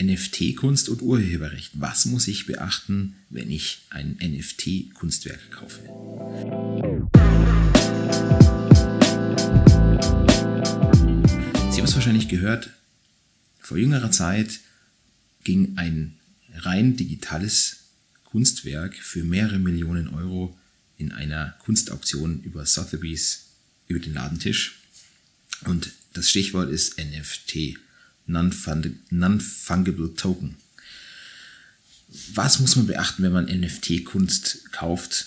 NFT-Kunst und Urheberrecht. Was muss ich beachten, wenn ich ein NFT-Kunstwerk kaufe? Sie haben es wahrscheinlich gehört, vor jüngerer Zeit ging ein rein digitales Kunstwerk für mehrere Millionen Euro in einer Kunstauktion über Sotheby's über den Ladentisch. Und das Stichwort ist NFT. Non-Fungible Token. Was muss man beachten, wenn man NFT-Kunst kauft?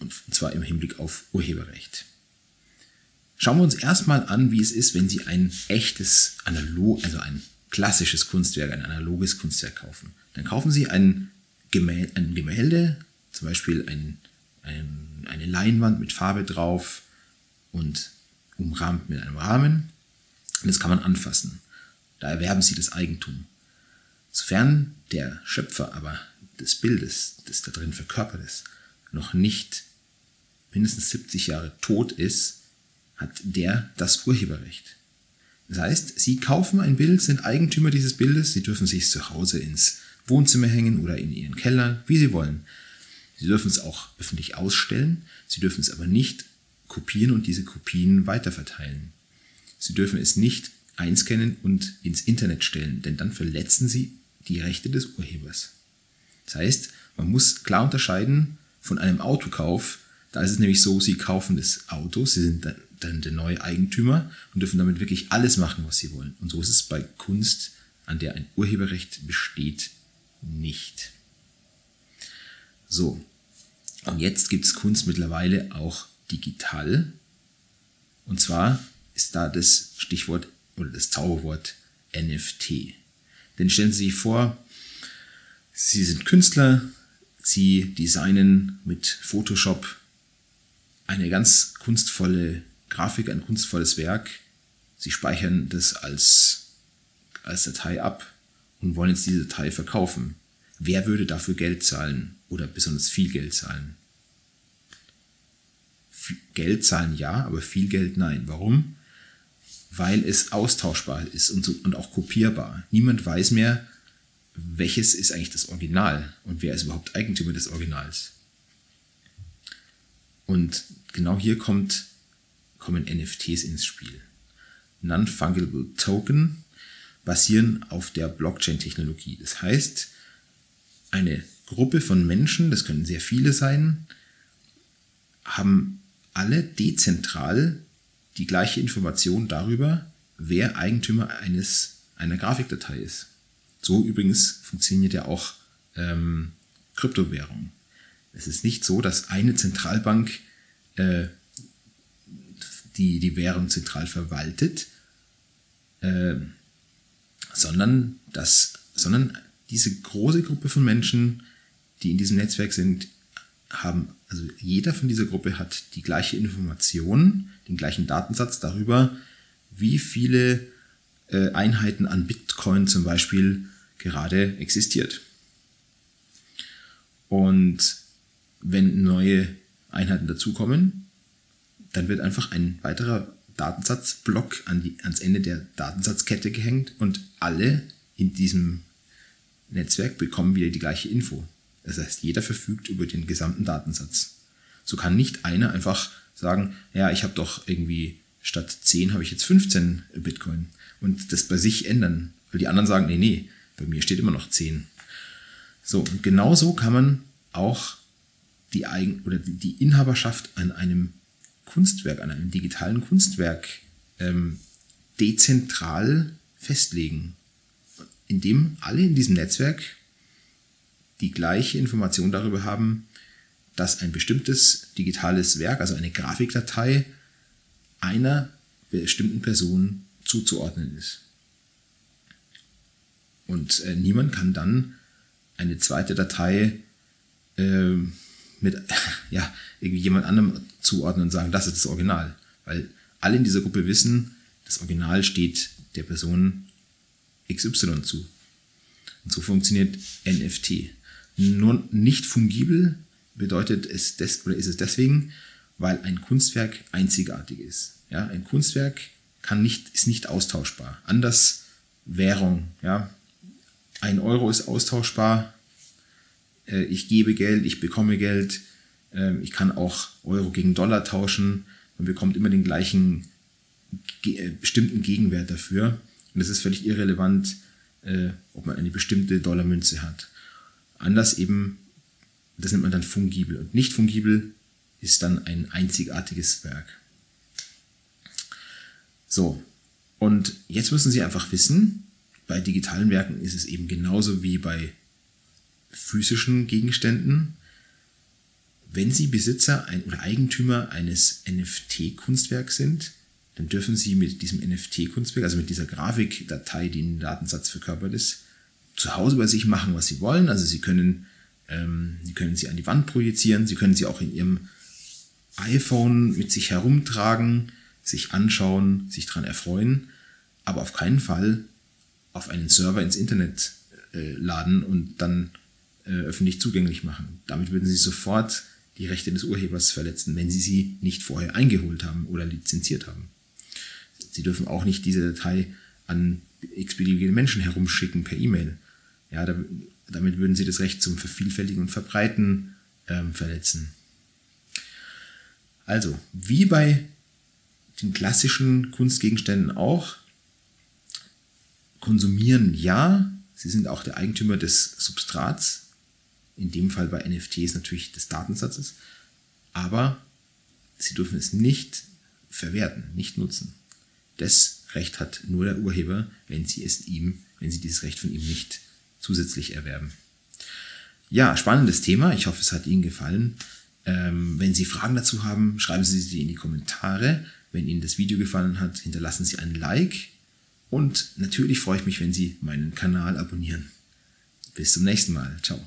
Und zwar im Hinblick auf Urheberrecht. Schauen wir uns erstmal an, wie es ist, wenn Sie ein echtes, analog, also ein klassisches Kunstwerk, ein analoges Kunstwerk kaufen. Dann kaufen Sie ein Gemälde, ein Gemälde zum Beispiel ein, ein, eine Leinwand mit Farbe drauf und umrahmt mit einem Rahmen. Und das kann man anfassen. Da erwerben sie das Eigentum. Sofern der Schöpfer aber des Bildes, das da drin verkörpert ist, noch nicht mindestens 70 Jahre tot ist, hat der das Urheberrecht. Das heißt, Sie kaufen ein Bild, sind Eigentümer dieses Bildes, Sie dürfen sich zu Hause ins Wohnzimmer hängen oder in Ihren Keller, wie Sie wollen. Sie dürfen es auch öffentlich ausstellen, Sie dürfen es aber nicht kopieren und diese Kopien weiterverteilen. Sie dürfen es nicht einscannen und ins Internet stellen, denn dann verletzen sie die Rechte des Urhebers. Das heißt, man muss klar unterscheiden von einem Autokauf. Da ist es nämlich so, sie kaufen das Auto, sie sind dann, der neue Eigentümer und dürfen damit wirklich alles machen, was sie wollen. Und so ist es bei Kunst, an der ein Urheberrecht besteht, nicht. So, und jetzt gibt es Kunst mittlerweile auch digital. Und zwar ist da das Stichwort oder das Zauberwort NFT. Denn stellen Sie sich vor, Sie sind Künstler, Sie designen mit Photoshop eine ganz kunstvolle Grafik, ein kunstvolles Werk. Sie speichern das als, als Datei ab und wollen jetzt diese Datei verkaufen. Wer würde dafür Geld zahlen oder besonders viel Geld zahlen? Geld zahlen ja, aber viel Geld nein. Warum? Weil es austauschbar ist und, so, und auch kopierbar. Niemand weiß mehr, welches ist eigentlich das Original und wer ist überhaupt Eigentümer des Originals. Und genau hier kommt, kommen NFTs ins Spiel. Non-Fungible Token basieren auf der Blockchain-Technologie. Das heißt, eine Gruppe von Menschen, das können sehr viele sein, haben alle dezentral die gleiche Information darüber, wer Eigentümer eines, einer Grafikdatei ist. So übrigens funktioniert ja auch ähm, Kryptowährung. Es ist nicht so, dass eine Zentralbank äh, die, die Währung zentral verwaltet, äh, sondern, dass, sondern diese große Gruppe von Menschen, die in diesem Netzwerk sind, haben, also jeder von dieser Gruppe hat die gleiche Information, den gleichen Datensatz darüber, wie viele äh, Einheiten an Bitcoin zum Beispiel gerade existiert. Und wenn neue Einheiten dazukommen, dann wird einfach ein weiterer Datensatzblock an die, ans Ende der Datensatzkette gehängt und alle in diesem Netzwerk bekommen wieder die gleiche Info. Das heißt, jeder verfügt über den gesamten Datensatz. So kann nicht einer einfach sagen, ja, ich habe doch irgendwie statt 10 habe ich jetzt 15 Bitcoin und das bei sich ändern, weil die anderen sagen, nee, nee, bei mir steht immer noch 10. So, und genauso kann man auch die Eigen oder die Inhaberschaft an einem Kunstwerk, an einem digitalen Kunstwerk ähm, dezentral festlegen, indem alle in diesem Netzwerk die gleiche Information darüber haben, dass ein bestimmtes digitales Werk, also eine Grafikdatei, einer bestimmten Person zuzuordnen ist. Und äh, niemand kann dann eine zweite Datei äh, mit ja, irgendwie jemand anderem zuordnen und sagen, das ist das Original. Weil alle in dieser Gruppe wissen, das Original steht der Person XY zu. Und so funktioniert NFT nur nicht fungibel bedeutet es des, oder ist es deswegen, weil ein Kunstwerk einzigartig ist. Ja, ein Kunstwerk kann nicht, ist nicht austauschbar. Anders Währung, ja. ein Euro ist austauschbar. Äh, ich gebe Geld, ich bekomme Geld. Äh, ich kann auch Euro gegen Dollar tauschen. Man bekommt immer den gleichen äh, bestimmten Gegenwert dafür. Und es ist völlig irrelevant, äh, ob man eine bestimmte Dollarmünze hat. Anders eben, das nennt man dann fungibel. Und nicht fungibel ist dann ein einzigartiges Werk. So, und jetzt müssen Sie einfach wissen, bei digitalen Werken ist es eben genauso wie bei physischen Gegenständen. Wenn Sie Besitzer ein, oder Eigentümer eines NFT-Kunstwerks sind, dann dürfen Sie mit diesem NFT-Kunstwerk, also mit dieser Grafikdatei, die im Datensatz verkörpert ist, zu Hause bei sich machen, was Sie wollen. Also Sie können, ähm, Sie können sie an die Wand projizieren, Sie können sie auch in Ihrem iPhone mit sich herumtragen, sich anschauen, sich daran erfreuen, aber auf keinen Fall auf einen Server ins Internet äh, laden und dann äh, öffentlich zugänglich machen. Damit würden Sie sofort die Rechte des Urhebers verletzen, wenn Sie sie nicht vorher eingeholt haben oder lizenziert haben. Sie dürfen auch nicht diese Datei an x-beliebige Menschen herumschicken per E-Mail. Ja, damit würden Sie das Recht zum Vervielfältigen und Verbreiten ähm, verletzen. Also, wie bei den klassischen Kunstgegenständen auch, konsumieren ja, sie sind auch der Eigentümer des Substrats, in dem Fall bei NFTs natürlich des Datensatzes, aber sie dürfen es nicht verwerten, nicht nutzen. Das Recht hat nur der Urheber, wenn sie es ihm, wenn sie dieses Recht von ihm nicht zusätzlich erwerben. Ja, spannendes Thema. Ich hoffe, es hat Ihnen gefallen. Ähm, wenn Sie Fragen dazu haben, schreiben Sie sie in die Kommentare. Wenn Ihnen das Video gefallen hat, hinterlassen Sie ein Like. Und natürlich freue ich mich, wenn Sie meinen Kanal abonnieren. Bis zum nächsten Mal. Ciao.